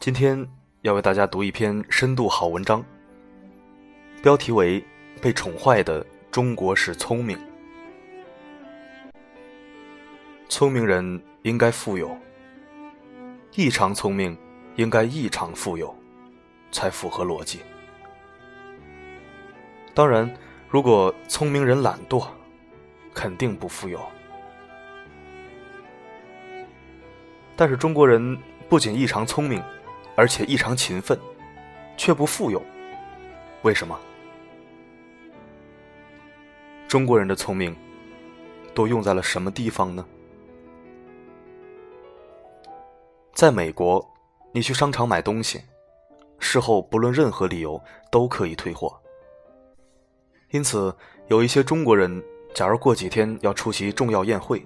今天要为大家读一篇深度好文章，标题为《被宠坏的中国式聪明》。聪明人应该富有，异常聪明应该异常富有，才符合逻辑。当然，如果聪明人懒惰，肯定不富有。但是中国人不仅异常聪明。而且异常勤奋，却不富有，为什么？中国人的聪明都用在了什么地方呢？在美国，你去商场买东西，事后不论任何理由都可以退货。因此，有一些中国人，假如过几天要出席重要宴会，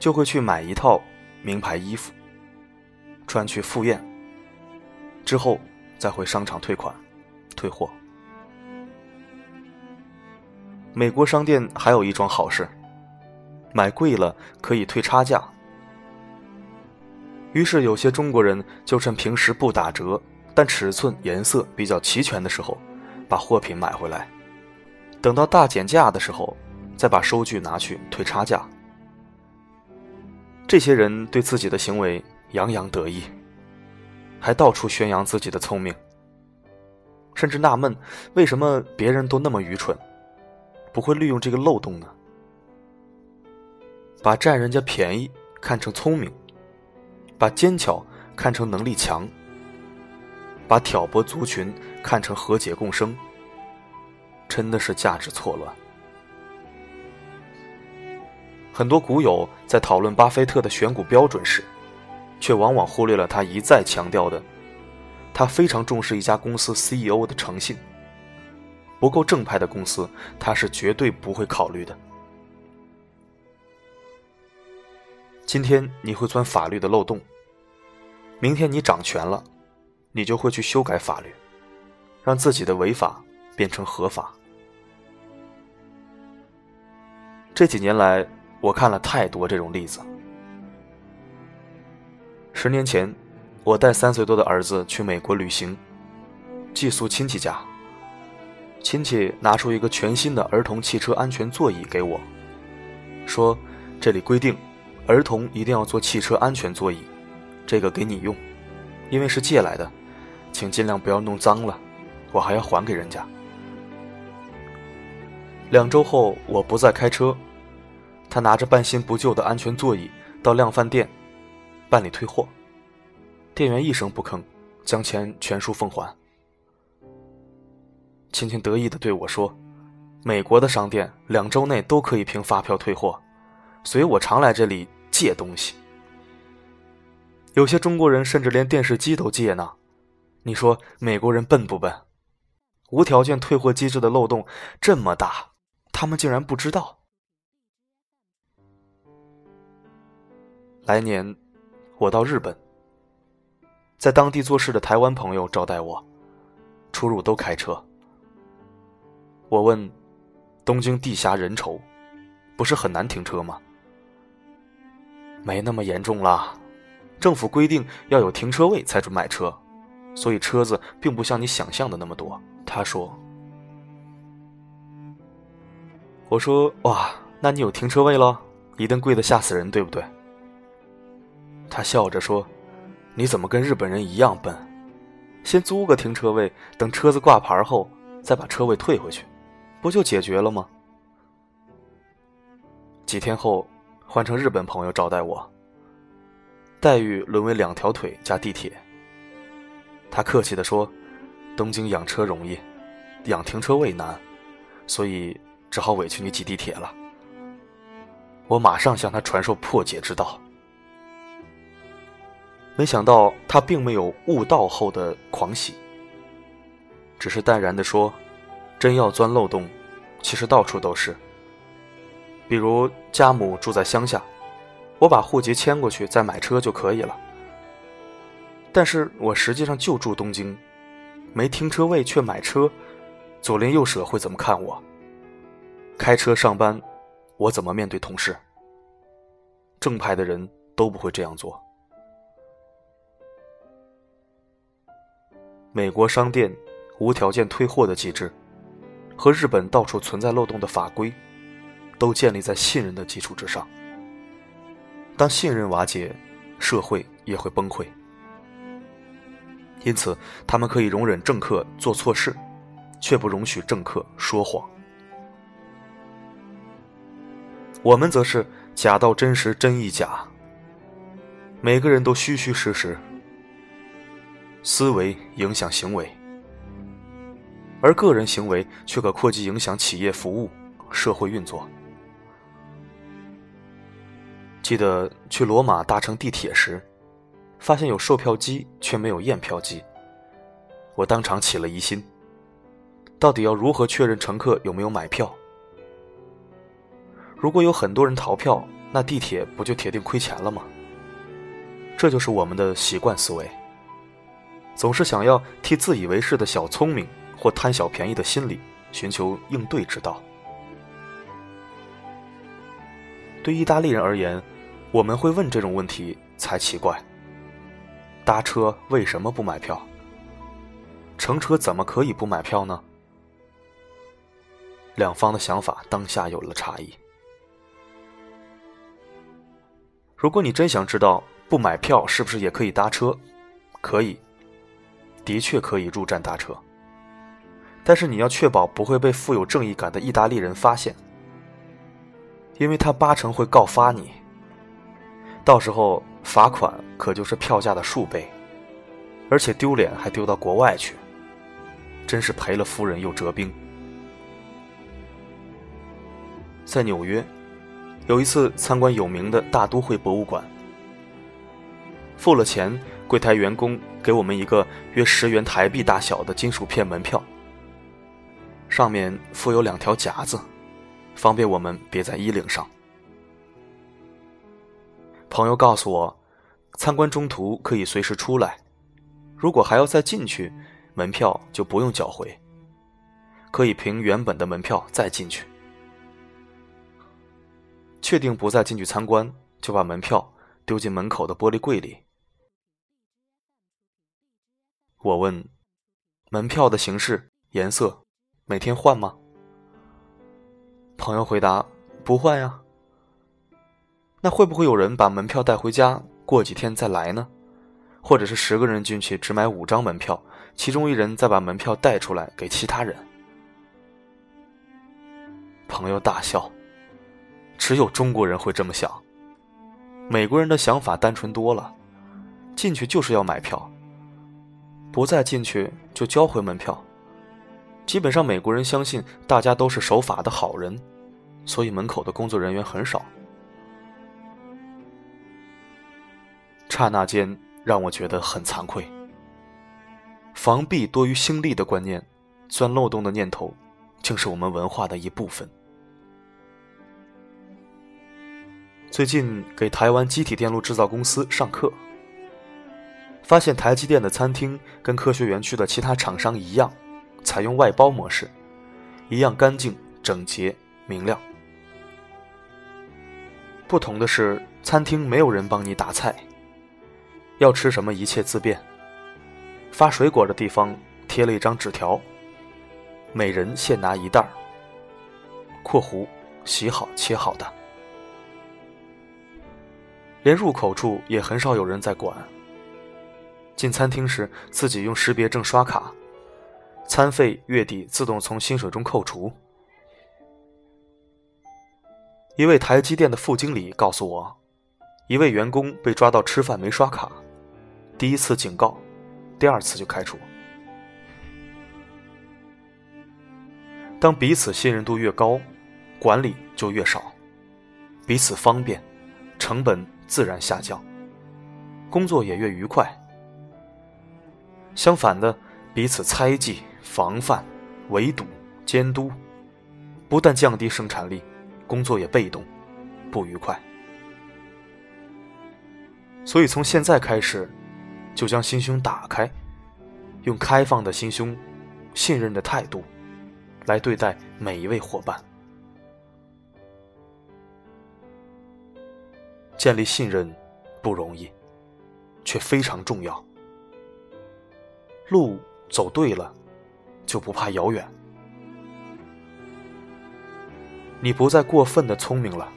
就会去买一套名牌衣服，穿去赴宴。之后再回商场退款、退货。美国商店还有一桩好事：买贵了可以退差价。于是有些中国人就趁平时不打折，但尺寸、颜色比较齐全的时候，把货品买回来，等到大减价的时候，再把收据拿去退差价。这些人对自己的行为洋洋得意。还到处宣扬自己的聪明，甚至纳闷为什么别人都那么愚蠢，不会利用这个漏洞呢？把占人家便宜看成聪明，把奸巧看成能力强，把挑拨族群看成和解共生，真的是价值错乱。很多股友在讨论巴菲特的选股标准时。却往往忽略了他一再强调的，他非常重视一家公司 CEO 的诚信。不够正派的公司，他是绝对不会考虑的。今天你会钻法律的漏洞，明天你掌权了，你就会去修改法律，让自己的违法变成合法。这几年来，我看了太多这种例子。十年前，我带三岁多的儿子去美国旅行，寄宿亲戚家。亲戚拿出一个全新的儿童汽车安全座椅给我，说：“这里规定，儿童一定要坐汽车安全座椅，这个给你用，因为是借来的，请尽量不要弄脏了，我还要还给人家。”两周后，我不再开车，他拿着半新不旧的安全座椅到量贩店。办理退货，店员一声不吭，将钱全数奉还。亲亲得意的对我说：“美国的商店两周内都可以凭发票退货，所以我常来这里借东西。有些中国人甚至连电视机都借呢。你说美国人笨不笨？无条件退货机制的漏洞这么大，他们竟然不知道。来年。”我到日本，在当地做事的台湾朋友招待我，出入都开车。我问：“东京地狭人稠，不是很难停车吗？”没那么严重啦，政府规定要有停车位才准买车，所以车子并不像你想象的那么多。他说：“我说哇，那你有停车位了？一定贵的吓死人，对不对？”他笑着说：“你怎么跟日本人一样笨？先租个停车位，等车子挂牌后再把车位退回去，不就解决了吗？”几天后，换成日本朋友招待我，待遇沦为两条腿加地铁。他客气地说：“东京养车容易，养停车位难，所以只好委屈你挤地铁了。”我马上向他传授破解之道。没想到他并没有悟道后的狂喜，只是淡然地说：“真要钻漏洞，其实到处都是。比如家母住在乡下，我把户籍迁过去再买车就可以了。但是我实际上就住东京，没停车位却买车，左邻右舍会怎么看我？开车上班，我怎么面对同事？正派的人都不会这样做。”美国商店无条件退货的机制，和日本到处存在漏洞的法规，都建立在信任的基础之上。当信任瓦解，社会也会崩溃。因此，他们可以容忍政客做错事，却不容许政客说谎。我们则是假到真实，真亦假。每个人都虚虚实实。思维影响行为，而个人行为却可扩及影响企业服务、社会运作。记得去罗马搭乘地铁时，发现有售票机却没有验票机，我当场起了疑心：到底要如何确认乘客有没有买票？如果有很多人逃票，那地铁不就铁定亏钱了吗？这就是我们的习惯思维。总是想要替自以为是的小聪明或贪小便宜的心理寻求应对之道。对意大利人而言，我们会问这种问题才奇怪：搭车为什么不买票？乘车怎么可以不买票呢？两方的想法当下有了差异。如果你真想知道不买票是不是也可以搭车，可以。的确可以入站搭车，但是你要确保不会被富有正义感的意大利人发现，因为他八成会告发你。到时候罚款可就是票价的数倍，而且丢脸还丢到国外去，真是赔了夫人又折兵。在纽约，有一次参观有名的大都会博物馆，付了钱。柜台员工给我们一个约十元台币大小的金属片门票，上面附有两条夹子，方便我们别在衣领上。朋友告诉我，参观中途可以随时出来，如果还要再进去，门票就不用缴回，可以凭原本的门票再进去。确定不再进去参观，就把门票丢进门口的玻璃柜里。我问：“门票的形式、颜色，每天换吗？”朋友回答：“不换呀。”那会不会有人把门票带回家，过几天再来呢？或者是十个人进去只买五张门票，其中一人再把门票带出来给其他人？朋友大笑：“只有中国人会这么想，美国人的想法单纯多了，进去就是要买票。”不再进去就交回门票。基本上美国人相信大家都是守法的好人，所以门口的工作人员很少。刹那间让我觉得很惭愧。防弊多于兴利的观念，钻漏洞的念头，竟是我们文化的一部分。最近给台湾机体电路制造公司上课。发现台积电的餐厅跟科学园区的其他厂商一样，采用外包模式，一样干净、整洁、明亮。不同的是，餐厅没有人帮你打菜，要吃什么一切自便。发水果的地方贴了一张纸条，每人限拿一袋儿（括弧洗好切好的）。连入口处也很少有人在管。进餐厅时，自己用识别证刷卡，餐费月底自动从薪水中扣除。一位台积电的副经理告诉我，一位员工被抓到吃饭没刷卡，第一次警告，第二次就开除。当彼此信任度越高，管理就越少，彼此方便，成本自然下降。工作也越愉快。相反的，彼此猜忌、防范、围堵、监督，不但降低生产力，工作也被动、不愉快。所以，从现在开始，就将心胸打开，用开放的心胸、信任的态度，来对待每一位伙伴。建立信任不容易，却非常重要。路走对了，就不怕遥远。你不再过分的聪明了，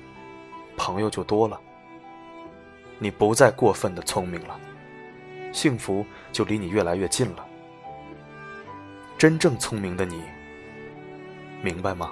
朋友就多了。你不再过分的聪明了，幸福就离你越来越近了。真正聪明的你，明白吗？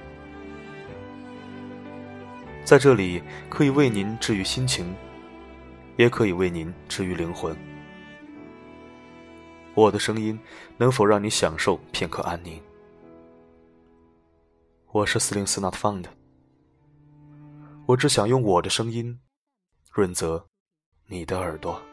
在这里，可以为您治愈心情，也可以为您治愈灵魂。我的声音能否让你享受片刻安宁？我是四零四 Not Found，我只想用我的声音润泽你的耳朵。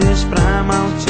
artes pra mal